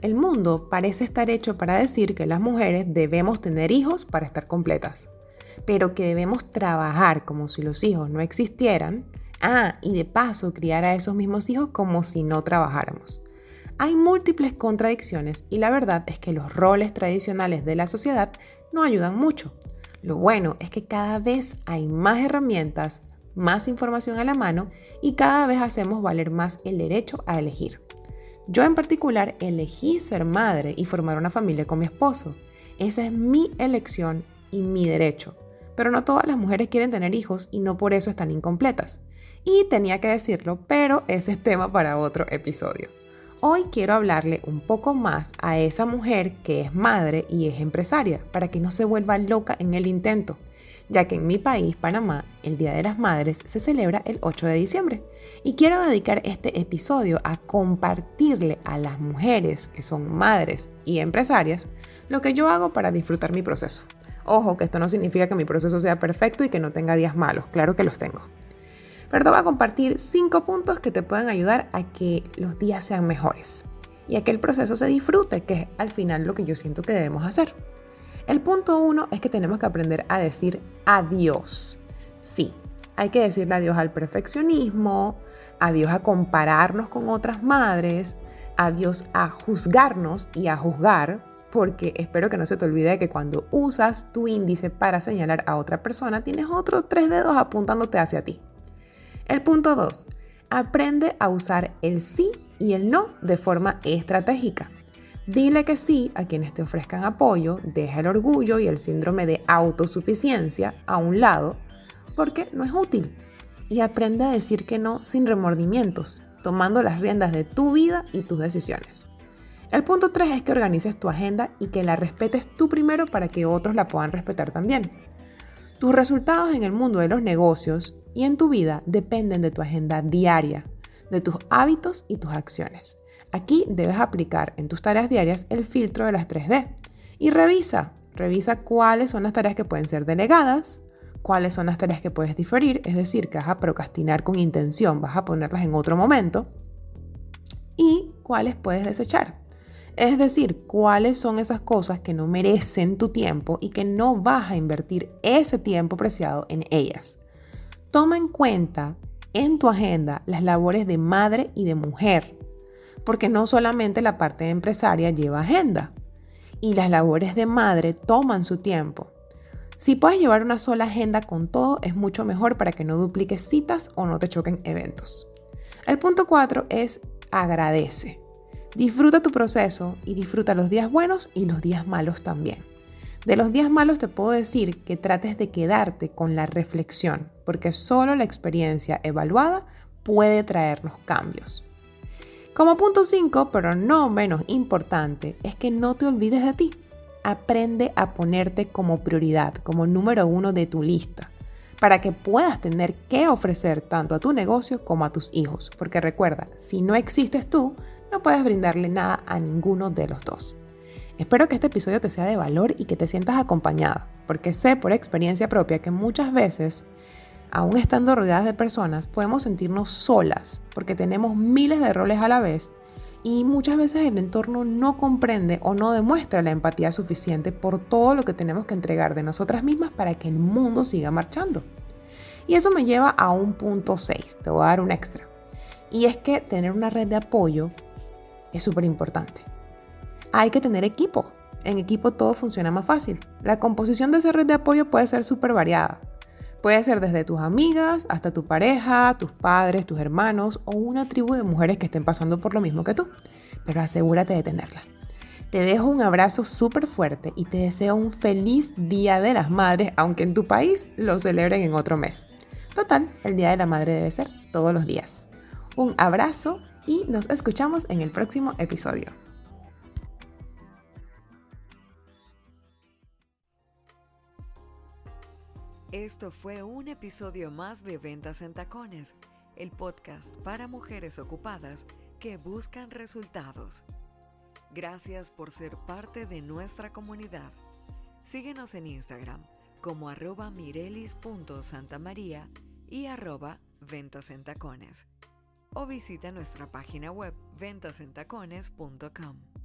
El mundo parece estar hecho para decir que las mujeres debemos tener hijos para estar completas, pero que debemos trabajar como si los hijos no existieran. Ah, y de paso criar a esos mismos hijos como si no trabajáramos. Hay múltiples contradicciones y la verdad es que los roles tradicionales de la sociedad no ayudan mucho. Lo bueno es que cada vez hay más herramientas, más información a la mano y cada vez hacemos valer más el derecho a elegir. Yo en particular elegí ser madre y formar una familia con mi esposo. Esa es mi elección y mi derecho. Pero no todas las mujeres quieren tener hijos y no por eso están incompletas. Y tenía que decirlo, pero ese es tema para otro episodio. Hoy quiero hablarle un poco más a esa mujer que es madre y es empresaria, para que no se vuelva loca en el intento ya que en mi país, Panamá, el Día de las Madres se celebra el 8 de diciembre. Y quiero dedicar este episodio a compartirle a las mujeres que son madres y empresarias lo que yo hago para disfrutar mi proceso. Ojo, que esto no significa que mi proceso sea perfecto y que no tenga días malos, claro que los tengo. Pero te voy a compartir cinco puntos que te pueden ayudar a que los días sean mejores y a que el proceso se disfrute, que es al final lo que yo siento que debemos hacer. El punto uno es que tenemos que aprender a decir adiós. Sí, hay que decirle adiós al perfeccionismo, adiós a compararnos con otras madres, adiós a juzgarnos y a juzgar, porque espero que no se te olvide que cuando usas tu índice para señalar a otra persona, tienes otros tres dedos apuntándote hacia ti. El punto 2. Aprende a usar el sí y el no de forma estratégica. Dile que sí a quienes te ofrezcan apoyo, deja el orgullo y el síndrome de autosuficiencia a un lado, porque no es útil. Y aprende a decir que no sin remordimientos, tomando las riendas de tu vida y tus decisiones. El punto 3 es que organices tu agenda y que la respetes tú primero para que otros la puedan respetar también. Tus resultados en el mundo de los negocios y en tu vida dependen de tu agenda diaria, de tus hábitos y tus acciones. Aquí debes aplicar en tus tareas diarias el filtro de las 3D y revisa, revisa cuáles son las tareas que pueden ser delegadas, cuáles son las tareas que puedes diferir, es decir, que vas a procrastinar con intención, vas a ponerlas en otro momento, y cuáles puedes desechar. Es decir, cuáles son esas cosas que no merecen tu tiempo y que no vas a invertir ese tiempo preciado en ellas. Toma en cuenta en tu agenda las labores de madre y de mujer porque no solamente la parte empresaria lleva agenda y las labores de madre toman su tiempo. Si puedes llevar una sola agenda con todo, es mucho mejor para que no dupliques citas o no te choquen eventos. El punto 4 es agradece. Disfruta tu proceso y disfruta los días buenos y los días malos también. De los días malos te puedo decir que trates de quedarte con la reflexión, porque solo la experiencia evaluada puede traernos cambios. Como punto 5, pero no menos importante, es que no te olvides de ti. Aprende a ponerte como prioridad, como número uno de tu lista, para que puedas tener que ofrecer tanto a tu negocio como a tus hijos. Porque recuerda, si no existes tú, no puedes brindarle nada a ninguno de los dos. Espero que este episodio te sea de valor y que te sientas acompañada, porque sé por experiencia propia que muchas veces aún estando rodeadas de personas, podemos sentirnos solas porque tenemos miles de roles a la vez y muchas veces el entorno no comprende o no demuestra la empatía suficiente por todo lo que tenemos que entregar de nosotras mismas para que el mundo siga marchando. Y eso me lleva a un punto 6, te voy a dar un extra. Y es que tener una red de apoyo es súper importante. Hay que tener equipo. En equipo todo funciona más fácil. La composición de esa red de apoyo puede ser súper variada. Puede ser desde tus amigas hasta tu pareja, tus padres, tus hermanos o una tribu de mujeres que estén pasando por lo mismo que tú. Pero asegúrate de tenerla. Te dejo un abrazo súper fuerte y te deseo un feliz Día de las Madres, aunque en tu país lo celebren en otro mes. Total, el Día de la Madre debe ser todos los días. Un abrazo y nos escuchamos en el próximo episodio. Esto fue un episodio más de Ventas en Tacones, el podcast para mujeres ocupadas que buscan resultados. Gracias por ser parte de nuestra comunidad. Síguenos en Instagram como arroba mirelis.santamaría y arroba ventas en tacones. O visita nuestra página web ventasentacones.com.